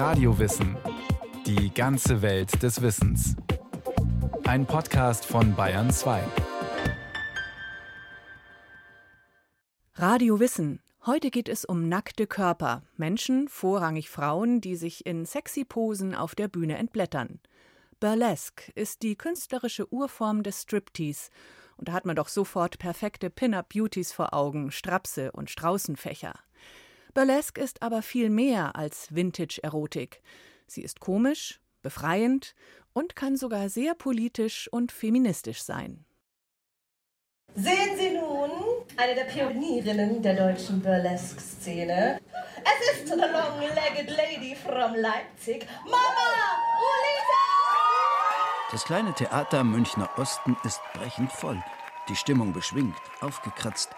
Radiowissen. Die ganze Welt des Wissens. Ein Podcast von Bayern 2. Radio Wissen. Heute geht es um nackte Körper. Menschen, vorrangig Frauen, die sich in sexy Posen auf der Bühne entblättern. Burlesque ist die künstlerische Urform des Striptease. Und da hat man doch sofort perfekte Pin-Up-Beauties vor Augen, Strapse und Straußenfächer. Burlesque ist aber viel mehr als Vintage-Erotik. Sie ist komisch, befreiend und kann sogar sehr politisch und feministisch sein. Sehen Sie nun eine der Pionierinnen der deutschen Burlesque-Szene. Es ist the long-legged lady from Leipzig, Mama Ulita! Das kleine Theater am Münchner Osten ist brechend voll. Die Stimmung beschwingt, aufgekratzt.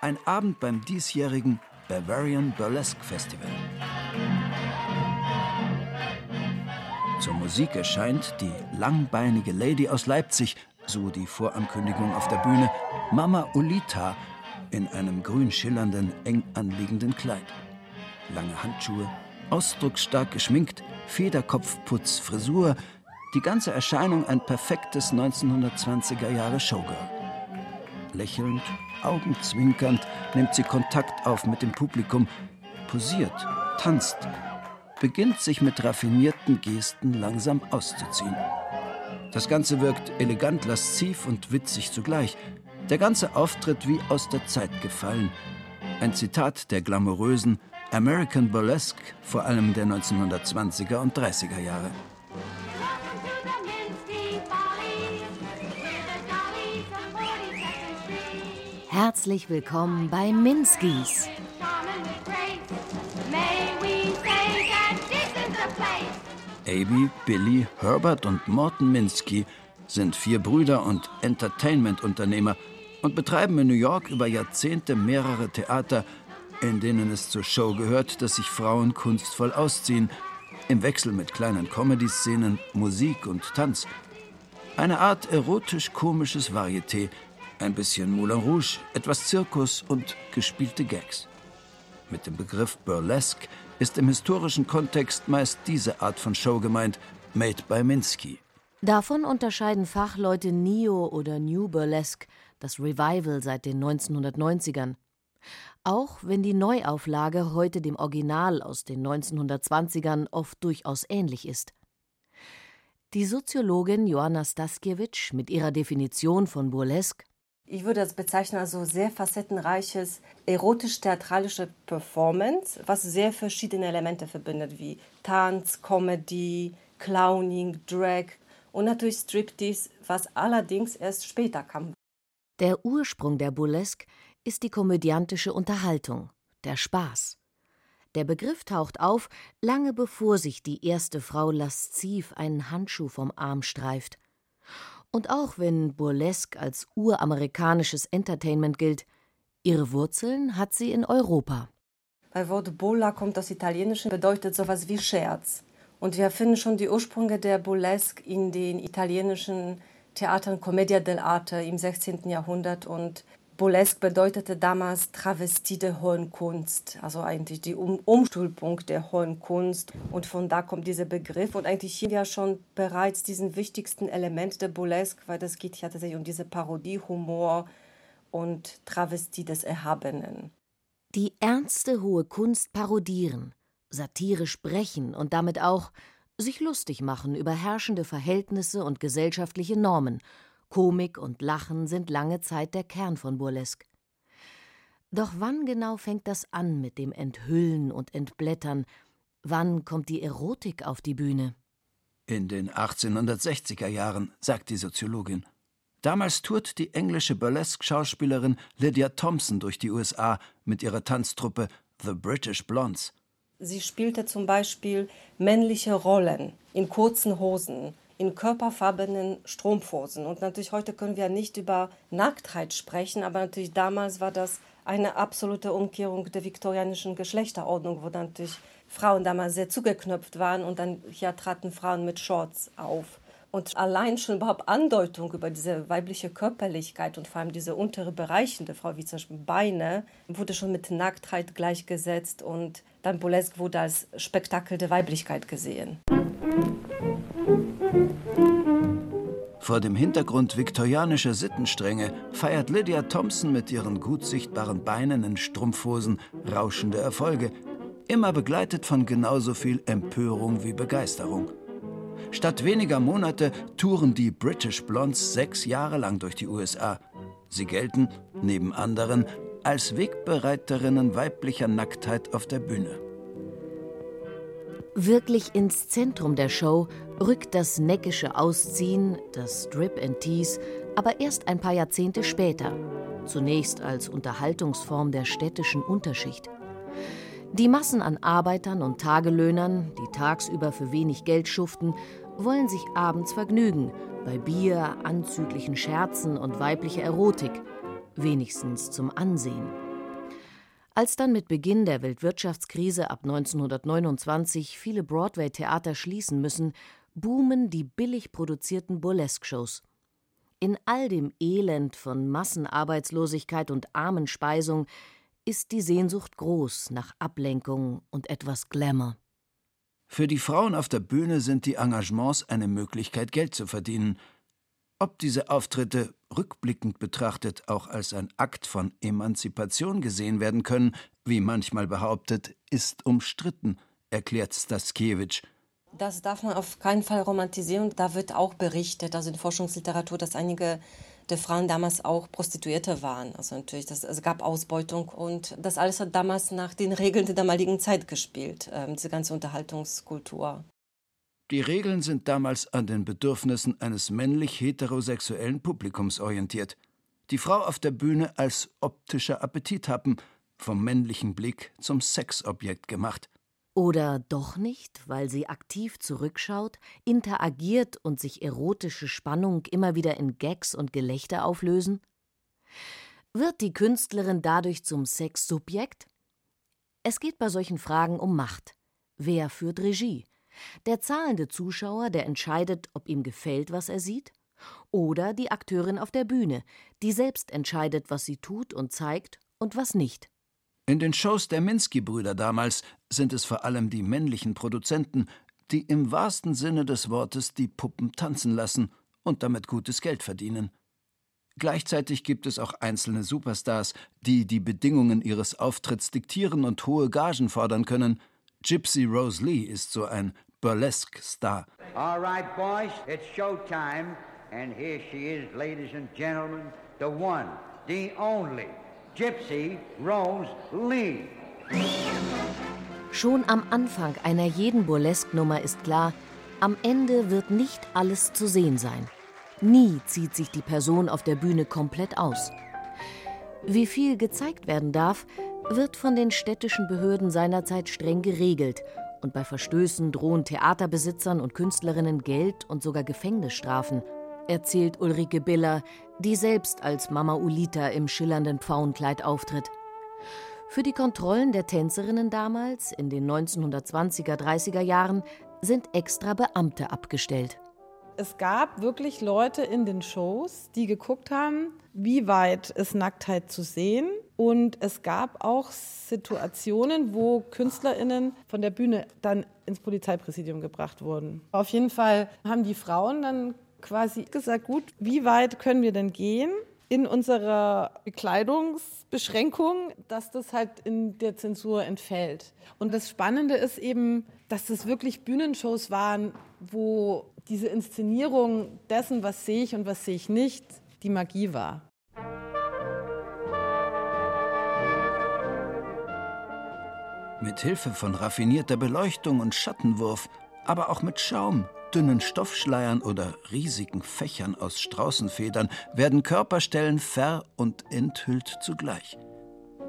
Ein Abend beim diesjährigen Bavarian Burlesque Festival. Zur Musik erscheint die langbeinige Lady aus Leipzig, so die Vorankündigung auf der Bühne, Mama Ulita in einem grün schillernden, eng anliegenden Kleid. Lange Handschuhe, ausdrucksstark geschminkt, Federkopfputz, Frisur, die ganze Erscheinung ein perfektes 1920er Jahre Showgirl. Lächelnd, augenzwinkernd nimmt sie Kontakt auf mit dem Publikum, posiert, tanzt, beginnt sich mit raffinierten Gesten langsam auszuziehen. Das Ganze wirkt elegant lasziv und witzig zugleich. Der ganze Auftritt wie aus der Zeit gefallen. Ein Zitat der glamourösen American Burlesque, vor allem der 1920er und 30er Jahre. Herzlich willkommen bei Minskis. Aby, Billy, Herbert und Morton Minsky sind vier Brüder und Entertainment-Unternehmer und betreiben in New York über Jahrzehnte mehrere Theater, in denen es zur Show gehört, dass sich Frauen kunstvoll ausziehen, im Wechsel mit kleinen Comedy-Szenen, Musik und Tanz. Eine Art erotisch-komisches Varieté, ein bisschen Moulin Rouge, etwas Zirkus und gespielte Gags. Mit dem Begriff Burlesque ist im historischen Kontext meist diese Art von Show gemeint, made by Minsky. Davon unterscheiden Fachleute Neo oder New Burlesque, das Revival seit den 1990ern. Auch wenn die Neuauflage heute dem Original aus den 1920ern oft durchaus ähnlich ist. Die Soziologin Joanna Staskiewicz mit ihrer Definition von Burlesque ich würde das bezeichnen als so sehr facettenreiches, erotisch-theatralische Performance, was sehr verschiedene Elemente verbindet, wie Tanz, Comedy, Clowning, Drag und natürlich Striptease, was allerdings erst später kam. Der Ursprung der Burlesque ist die komödiantische Unterhaltung, der Spaß. Der Begriff taucht auf, lange bevor sich die erste Frau lasziv einen Handschuh vom Arm streift und auch wenn Burlesque als uramerikanisches Entertainment gilt, ihre Wurzeln hat sie in Europa. Bei Wort Bolla kommt aus Italienischen, bedeutet sowas wie Scherz. Und wir finden schon die Ursprünge der Burlesque in den italienischen Theatern Commedia dell'arte im 16. Jahrhundert und Burlesque bedeutete damals Travestie der hohen Kunst, also eigentlich die um Umstülpung der hohen Kunst. Und von da kommt dieser Begriff. Und eigentlich hier ja schon bereits diesen wichtigsten Element der Burlesque, weil das geht ja tatsächlich um diese Parodie, Humor und Travestie des Erhabenen. Die ernste hohe Kunst parodieren, satirisch brechen und damit auch sich lustig machen über herrschende Verhältnisse und gesellschaftliche Normen – Komik und Lachen sind lange Zeit der Kern von Burlesque. Doch wann genau fängt das an mit dem Enthüllen und Entblättern? Wann kommt die Erotik auf die Bühne? In den 1860er Jahren, sagt die Soziologin. Damals tourt die englische Burlesque-Schauspielerin Lydia Thompson durch die USA mit ihrer Tanztruppe The British Blondes. Sie spielte zum Beispiel männliche Rollen in kurzen Hosen, in körperfarbenen Strumpfhosen. Und natürlich heute können wir nicht über Nacktheit sprechen, aber natürlich damals war das eine absolute Umkehrung der viktorianischen Geschlechterordnung, wo dann natürlich Frauen damals sehr zugeknöpft waren und dann hier traten Frauen mit Shorts auf. Und allein schon überhaupt Andeutung über diese weibliche Körperlichkeit und vor allem diese untere Bereiche der Frau, wie zum Beispiel Beine, wurde schon mit Nacktheit gleichgesetzt und dann Burlesque wurde als Spektakel der Weiblichkeit gesehen. Vor dem Hintergrund viktorianischer Sittenstränge feiert Lydia Thompson mit ihren gut sichtbaren Beinen in Strumpfhosen rauschende Erfolge, immer begleitet von genauso viel Empörung wie Begeisterung. Statt weniger Monate touren die British Blondes sechs Jahre lang durch die USA. Sie gelten, neben anderen, als Wegbereiterinnen weiblicher Nacktheit auf der Bühne. Wirklich ins Zentrum der Show rückt das neckische Ausziehen, das Strip and Tease, aber erst ein paar Jahrzehnte später, zunächst als Unterhaltungsform der städtischen Unterschicht. Die Massen an Arbeitern und Tagelöhnern, die tagsüber für wenig Geld schuften, wollen sich abends vergnügen, bei Bier, anzüglichen Scherzen und weiblicher Erotik, wenigstens zum Ansehen. Als dann mit Beginn der Weltwirtschaftskrise ab 1929 viele Broadway-Theater schließen müssen, boomen die billig produzierten Burlesque-Shows. In all dem Elend von Massenarbeitslosigkeit und Armenspeisung ist die Sehnsucht groß nach Ablenkung und etwas Glamour. Für die Frauen auf der Bühne sind die Engagements eine Möglichkeit, Geld zu verdienen. Ob diese Auftritte rückblickend betrachtet auch als ein Akt von Emanzipation gesehen werden können, wie manchmal behauptet, ist umstritten, erklärt Staskiewicz. Das darf man auf keinen Fall romantisieren. Da wird auch berichtet, also in Forschungsliteratur, dass einige der Frauen damals auch Prostituierte waren. Also natürlich, das, es gab Ausbeutung und das alles hat damals nach den Regeln der damaligen Zeit gespielt, äh, diese ganze Unterhaltungskultur. Die Regeln sind damals an den Bedürfnissen eines männlich heterosexuellen Publikums orientiert. Die Frau auf der Bühne als optischer Appetithappen, vom männlichen Blick zum Sexobjekt gemacht. Oder doch nicht, weil sie aktiv zurückschaut, interagiert und sich erotische Spannung immer wieder in Gags und Gelächter auflösen? Wird die Künstlerin dadurch zum Sexsubjekt? Es geht bei solchen Fragen um Macht. Wer führt Regie? Der zahlende Zuschauer, der entscheidet, ob ihm gefällt, was er sieht? Oder die Akteurin auf der Bühne, die selbst entscheidet, was sie tut und zeigt und was nicht? In den Shows der Minsky-Brüder damals sind es vor allem die männlichen Produzenten, die im wahrsten Sinne des Wortes die Puppen tanzen lassen und damit gutes Geld verdienen. Gleichzeitig gibt es auch einzelne Superstars, die die Bedingungen ihres Auftritts diktieren und hohe Gagen fordern können. Gypsy Rose Lee ist so ein Burlesque-Star. All right, boys, it's showtime. And here she is, ladies and gentlemen, the one, the only Gypsy Rose Lee. Schon am Anfang einer jeden Burlesque-Nummer ist klar, am Ende wird nicht alles zu sehen sein. Nie zieht sich die Person auf der Bühne komplett aus. Wie viel gezeigt werden darf, wird von den städtischen Behörden seinerzeit streng geregelt und bei Verstößen drohen Theaterbesitzern und Künstlerinnen Geld und sogar Gefängnisstrafen erzählt Ulrike Biller, die selbst als Mama Ulita im schillernden Pfauenkleid auftritt. Für die Kontrollen der Tänzerinnen damals, in den 1920er, 30er Jahren, sind extra Beamte abgestellt. Es gab wirklich Leute in den Shows, die geguckt haben, wie weit ist Nacktheit zu sehen. Und es gab auch Situationen, wo KünstlerInnen von der Bühne dann ins Polizeipräsidium gebracht wurden. Auf jeden Fall haben die Frauen dann quasi gesagt, gut, wie weit können wir denn gehen in unserer Bekleidungsbeschränkung, dass das halt in der Zensur entfällt. Und das Spannende ist eben, dass das wirklich Bühnenshows waren, wo diese Inszenierung dessen, was sehe ich und was sehe ich nicht, die Magie war. Mit Hilfe von raffinierter Beleuchtung und Schattenwurf, aber auch mit Schaum, dünnen Stoffschleiern oder riesigen Fächern aus Straußenfedern werden Körperstellen ver- und enthüllt zugleich.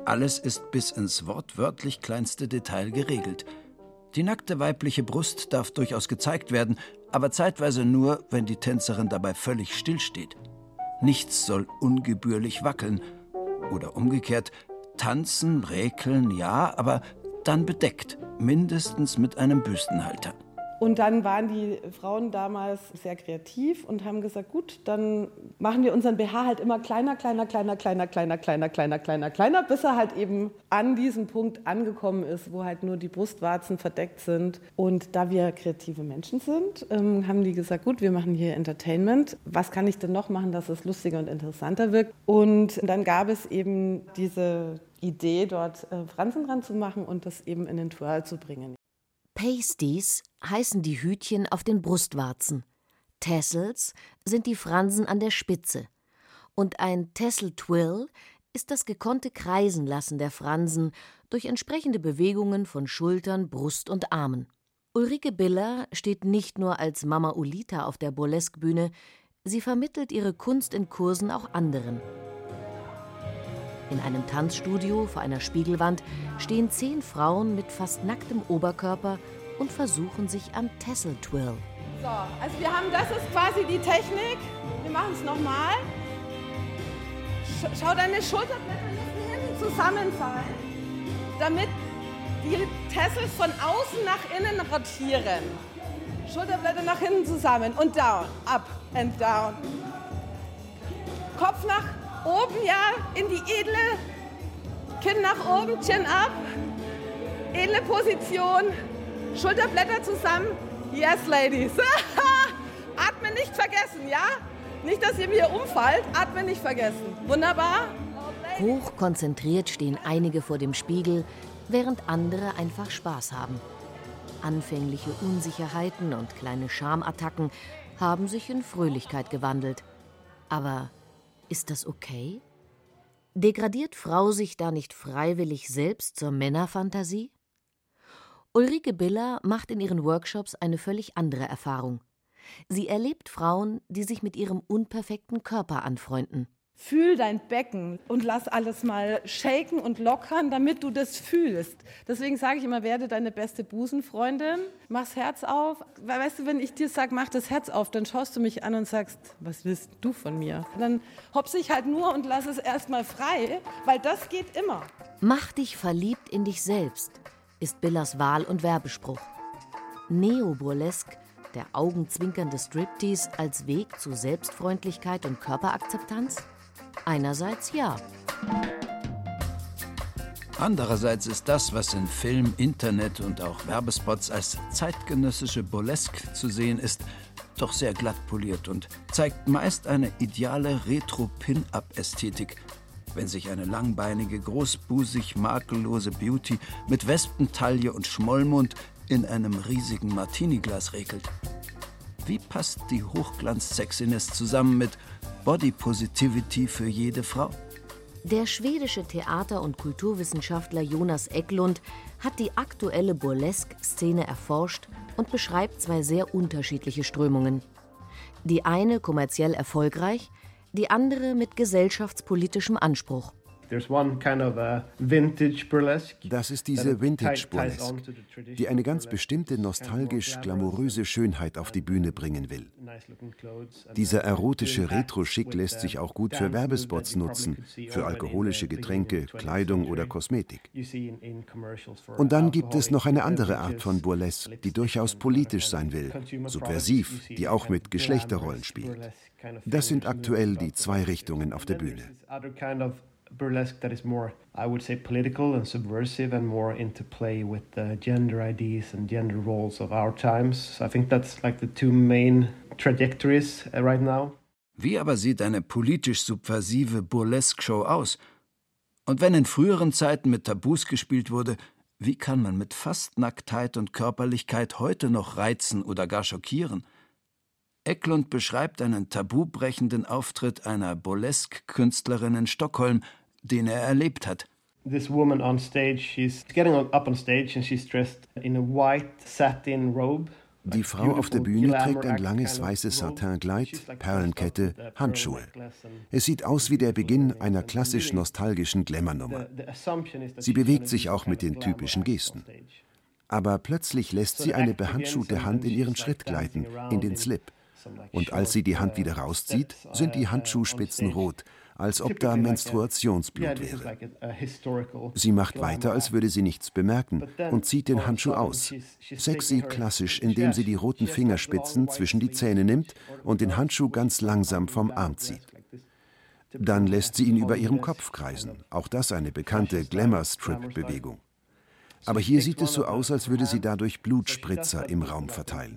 Alles ist bis ins wortwörtlich kleinste Detail geregelt. Die nackte weibliche Brust darf durchaus gezeigt werden, aber zeitweise nur, wenn die Tänzerin dabei völlig stillsteht. Nichts soll ungebührlich wackeln. Oder umgekehrt, tanzen, räkeln, ja, aber dann bedeckt, mindestens mit einem Büstenhalter. Und dann waren die Frauen damals sehr kreativ und haben gesagt, gut, dann machen wir unseren BH halt immer kleiner, kleiner, kleiner, kleiner, kleiner, kleiner, kleiner, kleiner, kleiner, bis er halt eben an diesem Punkt angekommen ist, wo halt nur die Brustwarzen verdeckt sind. Und da wir kreative Menschen sind, ähm, haben die gesagt, gut, wir machen hier Entertainment. Was kann ich denn noch machen, dass es lustiger und interessanter wirkt? Und dann gab es eben diese Idee, dort äh, Fransen dran zu machen und das eben in den Twirl zu bringen. Pasties heißen die Hütchen auf den Brustwarzen. Tassels sind die Fransen an der Spitze. Und ein Tassel Twill ist das gekonnte Kreisenlassen der Fransen durch entsprechende Bewegungen von Schultern, Brust und Armen. Ulrike Biller steht nicht nur als Mama Ulita auf der Burlesque-Bühne, sie vermittelt ihre Kunst in Kursen auch anderen. In einem Tanzstudio vor einer Spiegelwand stehen zehn Frauen mit fast nacktem Oberkörper und versuchen sich am Tassel Twill. So, also wir haben, das ist quasi die Technik. Wir machen es nochmal. Schau deine Schulterblätter hinten zusammenfallen, damit die Tassels von außen nach innen rotieren. Schulterblätter nach hinten zusammen und down, up and down. Kopf nach Oben ja, in die edle, Kinn nach oben, Chin up. Edle Position, Schulterblätter zusammen. Yes, Ladies. Atmen nicht vergessen, ja? Nicht, dass ihr mir umfallt. Atmen nicht vergessen. Wunderbar. Hochkonzentriert stehen einige vor dem Spiegel, während andere einfach Spaß haben. Anfängliche Unsicherheiten und kleine Schamattacken haben sich in Fröhlichkeit gewandelt. Aber ist das okay? Degradiert Frau sich da nicht freiwillig selbst zur Männerfantasie? Ulrike Biller macht in ihren Workshops eine völlig andere Erfahrung. Sie erlebt Frauen, die sich mit ihrem unperfekten Körper anfreunden. Fühl dein Becken und lass alles mal shaken und lockern, damit du das fühlst. Deswegen sage ich immer, werde deine beste Busenfreundin, mach's Herz auf. Weißt du, wenn ich dir sage, mach das Herz auf, dann schaust du mich an und sagst, was willst du von mir? Dann hopse ich halt nur und lass es erstmal frei, weil das geht immer. Mach dich verliebt in dich selbst, ist Billers Wahl- und Werbespruch. Neo-Burlesque, der augenzwinkernde Striptease als Weg zu Selbstfreundlichkeit und Körperakzeptanz? Einerseits ja. Andererseits ist das, was in Film, Internet und auch Werbespots als zeitgenössische Burlesque zu sehen ist, doch sehr glatt poliert und zeigt meist eine ideale Retro-Pin-Up-Ästhetik, wenn sich eine langbeinige, großbusig makellose Beauty mit Wespentaille und Schmollmund in einem riesigen Martini-Glas regelt. Wie passt die Hochglanz-Sexiness zusammen mit Body Positivity für jede Frau? Der schwedische Theater- und Kulturwissenschaftler Jonas Eklund hat die aktuelle Burlesque-Szene erforscht und beschreibt zwei sehr unterschiedliche Strömungen. Die eine kommerziell erfolgreich, die andere mit gesellschaftspolitischem Anspruch. Das ist diese Vintage Burlesque, die eine ganz bestimmte nostalgisch glamouröse Schönheit auf die Bühne bringen will. Dieser erotische Retro-Schick lässt sich auch gut für Werbespots nutzen, für alkoholische Getränke, Kleidung oder Kosmetik. Und dann gibt es noch eine andere Art von Burlesque, die durchaus politisch sein will, subversiv, die auch mit Geschlechterrollen spielt. Das sind aktuell die zwei Richtungen auf der Bühne burlesque that is more, I would say, political and subversive and more into play with the gender ideas and gender roles of our times. So I think that's like the two main trajectories uh, right now. Wie aber sieht eine politisch subversive Burlesque-Show aus? Und wenn in früheren Zeiten mit Tabus gespielt wurde, wie kann man mit Fastnacktheit und Körperlichkeit heute noch reizen oder gar schockieren? Eklund beschreibt einen tabubrechenden Auftritt einer Burlesque-Künstlerin in Stockholm, den er erlebt hat. This woman on stage, she's getting up on stage and she's dressed in a white satin robe. Die Frau auf der Bühne trägt ein langes weißes Satin-Kleid, Perlenkette, Handschuhe. Es sieht aus wie der Beginn einer klassisch nostalgischen Glamour-Nummer. Sie bewegt sich auch mit den typischen Gesten. Aber plötzlich lässt sie eine behandschuhte Hand in ihren Schritt gleiten, in den Slip. Und als sie die Hand wieder rauszieht, sind die Handschuhspitzen rot, als ob da Menstruationsblut wäre. Sie macht weiter, als würde sie nichts bemerken und zieht den Handschuh aus. Sexy klassisch, indem sie die roten Fingerspitzen zwischen die Zähne nimmt und den Handschuh ganz langsam vom Arm zieht. Dann lässt sie ihn über ihrem Kopf kreisen. Auch das eine bekannte Glamour-Strip-Bewegung. Aber hier sieht es so aus, als würde sie dadurch Blutspritzer im Raum verteilen.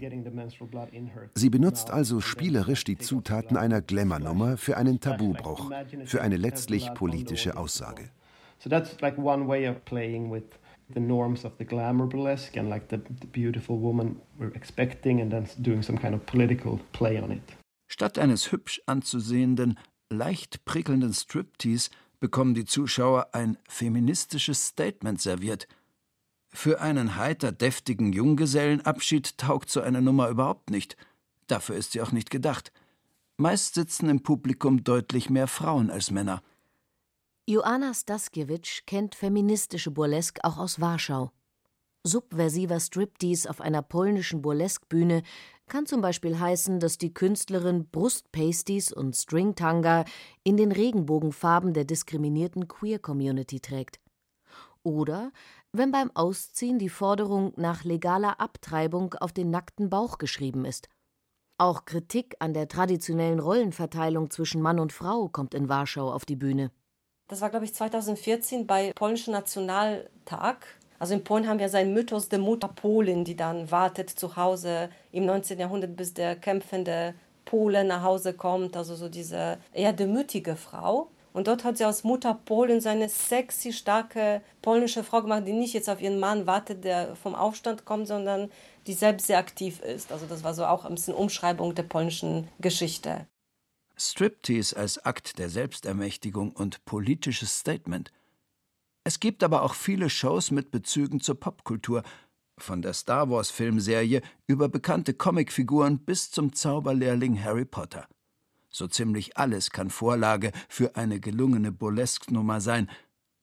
Sie benutzt also spielerisch die Zutaten einer Glamour-Nummer für einen Tabubruch, für eine letztlich politische Aussage. So that's like one way of playing with the norms of the glamour burlesque and like the, the beautiful woman we're expecting and then doing some kind of political play on it. Statt eines hübsch anzusehenden, leicht prickelnden Striptease bekommen die Zuschauer ein feministisches Statement serviert – für einen heiter deftigen Junggesellenabschied taugt so eine Nummer überhaupt nicht. Dafür ist sie auch nicht gedacht. Meist sitzen im Publikum deutlich mehr Frauen als Männer. Joanna Staskiewicz kennt feministische Burlesque auch aus Warschau. Subversiver Striptease auf einer polnischen Burlesque-Bühne kann zum Beispiel heißen, dass die Künstlerin Brustpasties und Stringtanga in den Regenbogenfarben der diskriminierten Queer-Community trägt. Oder wenn beim Ausziehen die Forderung nach legaler Abtreibung auf den nackten Bauch geschrieben ist. Auch Kritik an der traditionellen Rollenverteilung zwischen Mann und Frau kommt in Warschau auf die Bühne. Das war, glaube ich, 2014 bei Polnischen Nationaltag. Also in Polen haben wir seinen Mythos der Mutter Polin, die dann wartet zu Hause im 19. Jahrhundert, bis der kämpfende Pole nach Hause kommt. Also so diese eher demütige Frau. Und dort hat sie aus Mutter Polen so eine sexy, starke polnische Frau gemacht, die nicht jetzt auf ihren Mann wartet, der vom Aufstand kommt, sondern die selbst sehr aktiv ist. Also das war so auch ein bisschen Umschreibung der polnischen Geschichte. Striptease als Akt der Selbstermächtigung und politisches Statement. Es gibt aber auch viele Shows mit Bezügen zur Popkultur, von der Star Wars Filmserie über bekannte Comicfiguren bis zum Zauberlehrling Harry Potter. So ziemlich alles kann Vorlage für eine gelungene Burlesque-Nummer sein.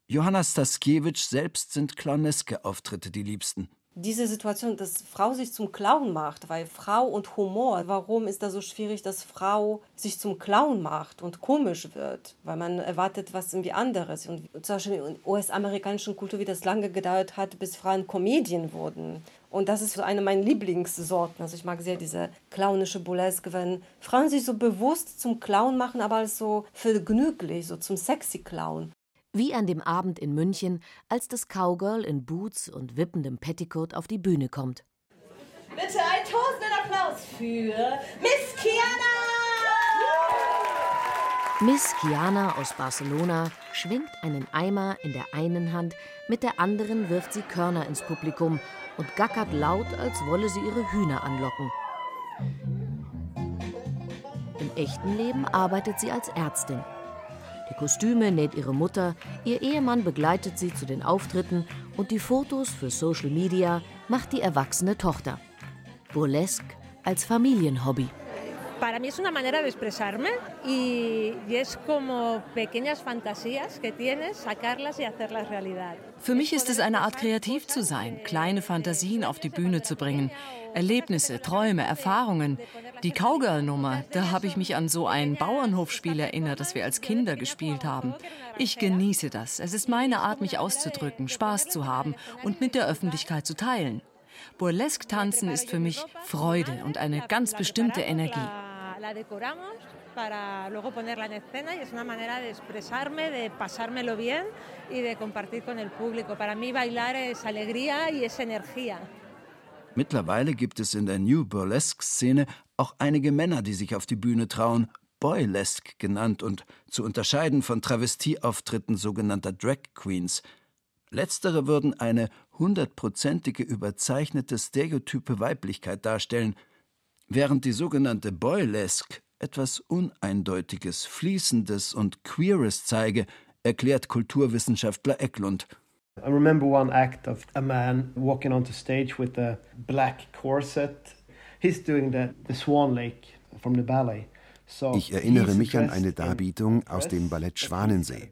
Johanna Staskiewicz selbst sind clowneske Auftritte die liebsten. Diese Situation, dass Frau sich zum Clown macht, weil Frau und Humor, warum ist das so schwierig, dass Frau sich zum Clown macht und komisch wird? Weil man erwartet was irgendwie anderes. Und zum Beispiel in US-amerikanischen Kultur, wie das lange gedauert hat, bis Frauen Comedien wurden. Und das ist so eine meiner Lieblingssorten. Also ich mag sehr diese clownische Burlesque, wenn Frauen sich so bewusst zum Clown machen, aber als so vergnüglich, so zum sexy Clown. Wie an dem Abend in München, als das Cowgirl in Boots und wippendem Petticoat auf die Bühne kommt. Bitte einen tosenden Applaus für Miss Kiana! Miss Kiana aus Barcelona schwingt einen Eimer in der einen Hand, mit der anderen wirft sie Körner ins Publikum und gackert laut, als wolle sie ihre Hühner anlocken. Im echten Leben arbeitet sie als Ärztin. Die Kostüme näht ihre Mutter, ihr Ehemann begleitet sie zu den Auftritten und die Fotos für Social Media macht die erwachsene Tochter. Burlesque als Familienhobby. para mí es una manera de expresarme y, y, es como pequeñas fantasías que tienes, sacarlas y hacerlas realidad. Für mich ist es eine Art kreativ zu sein, kleine Fantasien auf die Bühne zu bringen, Erlebnisse, Träume, Erfahrungen. Die Cowgirl-Nummer, da habe ich mich an so ein Bauernhofspiel erinnert, das wir als Kinder gespielt haben. Ich genieße das. Es ist meine Art, mich auszudrücken, Spaß zu haben und mit der Öffentlichkeit zu teilen. Burlesque-Tanzen ist für mich Freude und eine ganz bestimmte Energie Mittlerweile gibt es in der New Burlesque-Szene auch einige Männer, die sich auf die Bühne trauen, Boylesque genannt und zu unterscheiden von Travestieauftritten sogenannter Drag Queens. Letztere würden eine hundertprozentige überzeichnete stereotype Weiblichkeit darstellen – während die sogenannte Boylesque etwas Uneindeutiges, Fließendes und Queeres zeige, erklärt Kulturwissenschaftler Eklund. I remember one act of a man walking onto stage with a black corset. He's doing the, the Swan Lake from the ballet. Ich erinnere mich an eine Darbietung aus dem Ballett Schwanensee.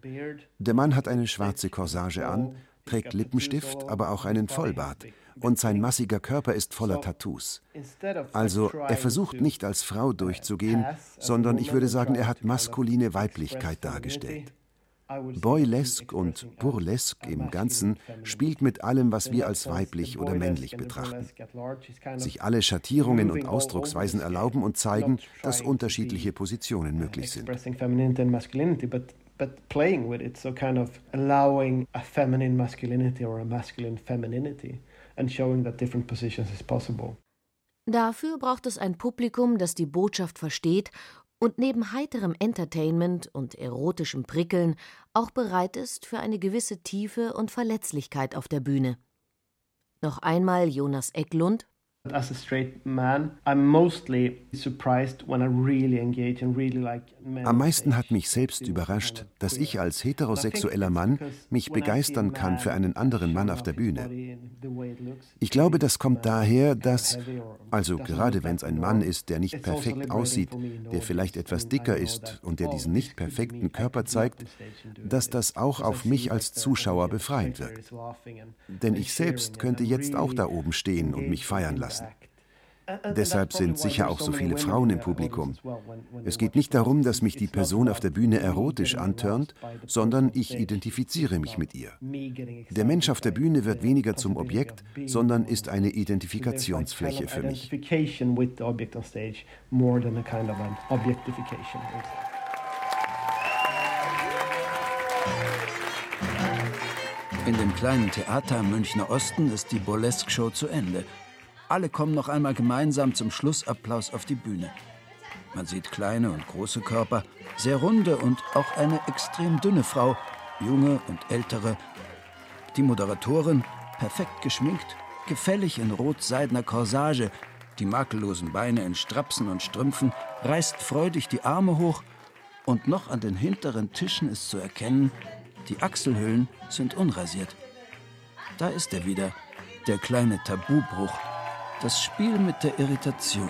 Der Mann hat eine schwarze Corsage an, trägt Lippenstift, aber auch einen Vollbart und sein massiger Körper ist voller Tattoos. Also er versucht nicht als Frau durchzugehen, sondern ich würde sagen, er hat maskuline Weiblichkeit dargestellt. Boylesque und Burlesque im Ganzen spielt mit allem, was wir als weiblich oder männlich betrachten. Sich alle Schattierungen und Ausdrucksweisen erlauben und zeigen, dass unterschiedliche Positionen möglich sind. But playing with it, so kind of allowing a feminine masculinity or a masculine femininity and showing that different positions is possible. Dafür braucht es ein Publikum, das die Botschaft versteht und neben heiterem Entertainment und erotischem Prickeln auch bereit ist für eine gewisse Tiefe und Verletzlichkeit auf der Bühne. Noch einmal Jonas Ecklund As a straight man, I'm mostly surprised when I really engage and really like Am meisten hat mich selbst überrascht, dass ich als heterosexueller Mann mich begeistern kann für einen anderen Mann auf der Bühne. Ich glaube, das kommt daher, dass, also gerade wenn es ein Mann ist, der nicht perfekt aussieht, der vielleicht etwas dicker ist und der diesen nicht perfekten Körper zeigt, dass das auch auf mich als Zuschauer befreiend wirkt. Denn ich selbst könnte jetzt auch da oben stehen und mich feiern lassen lassen. Deshalb sind sicher auch so viele Frauen im Publikum. Es geht nicht darum, dass mich die Person auf der Bühne erotisch antörnt, sondern ich identifiziere mich mit ihr. Der Mensch auf der Bühne wird weniger zum Objekt, sondern ist eine Identifikationsfläche für mich. In dem kleinen Theater im Münchner Osten ist die Burlesque-Show zu Ende. Alle kommen noch einmal gemeinsam zum Schlussapplaus auf die Bühne. Man sieht kleine und große Körper, sehr runde und auch eine extrem dünne Frau, junge und ältere. Die Moderatorin, perfekt geschminkt, gefällig in rot-seidener Corsage, die makellosen Beine in Strapsen und Strümpfen, reißt freudig die Arme hoch und noch an den hinteren Tischen ist zu erkennen, die Achselhöhlen sind unrasiert. Da ist er wieder, der kleine Tabubruch, das Spiel mit der Irritation.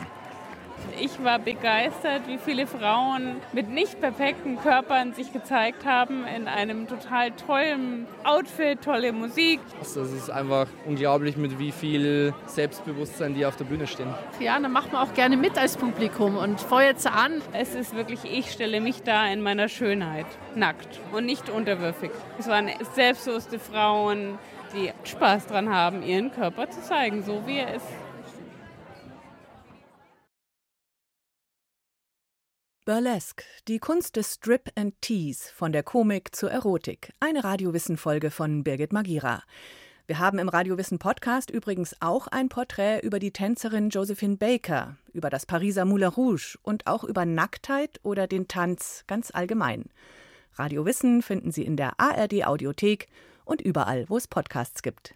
Ich war begeistert, wie viele Frauen mit nicht perfekten Körpern sich gezeigt haben in einem total tollen Outfit, tolle Musik. Das ist einfach unglaublich, mit wie viel Selbstbewusstsein die auf der Bühne stehen. Ja, dann macht man auch gerne mit als Publikum und feuert sie an. Es ist wirklich, ich stelle mich da in meiner Schönheit, nackt und nicht unterwürfig. Es waren selbstbewusste Frauen, die Spaß dran haben, ihren Körper zu zeigen, so wie er ist. Burlesque, die Kunst des Strip and Tease, von der Komik zur Erotik. Eine Radiowissen-Folge von Birgit Magira. Wir haben im Radiowissen Podcast übrigens auch ein Porträt über die Tänzerin Josephine Baker, über das Pariser Moulin Rouge und auch über Nacktheit oder den Tanz ganz allgemein. Radiowissen finden Sie in der ARD Audiothek und überall, wo es Podcasts gibt.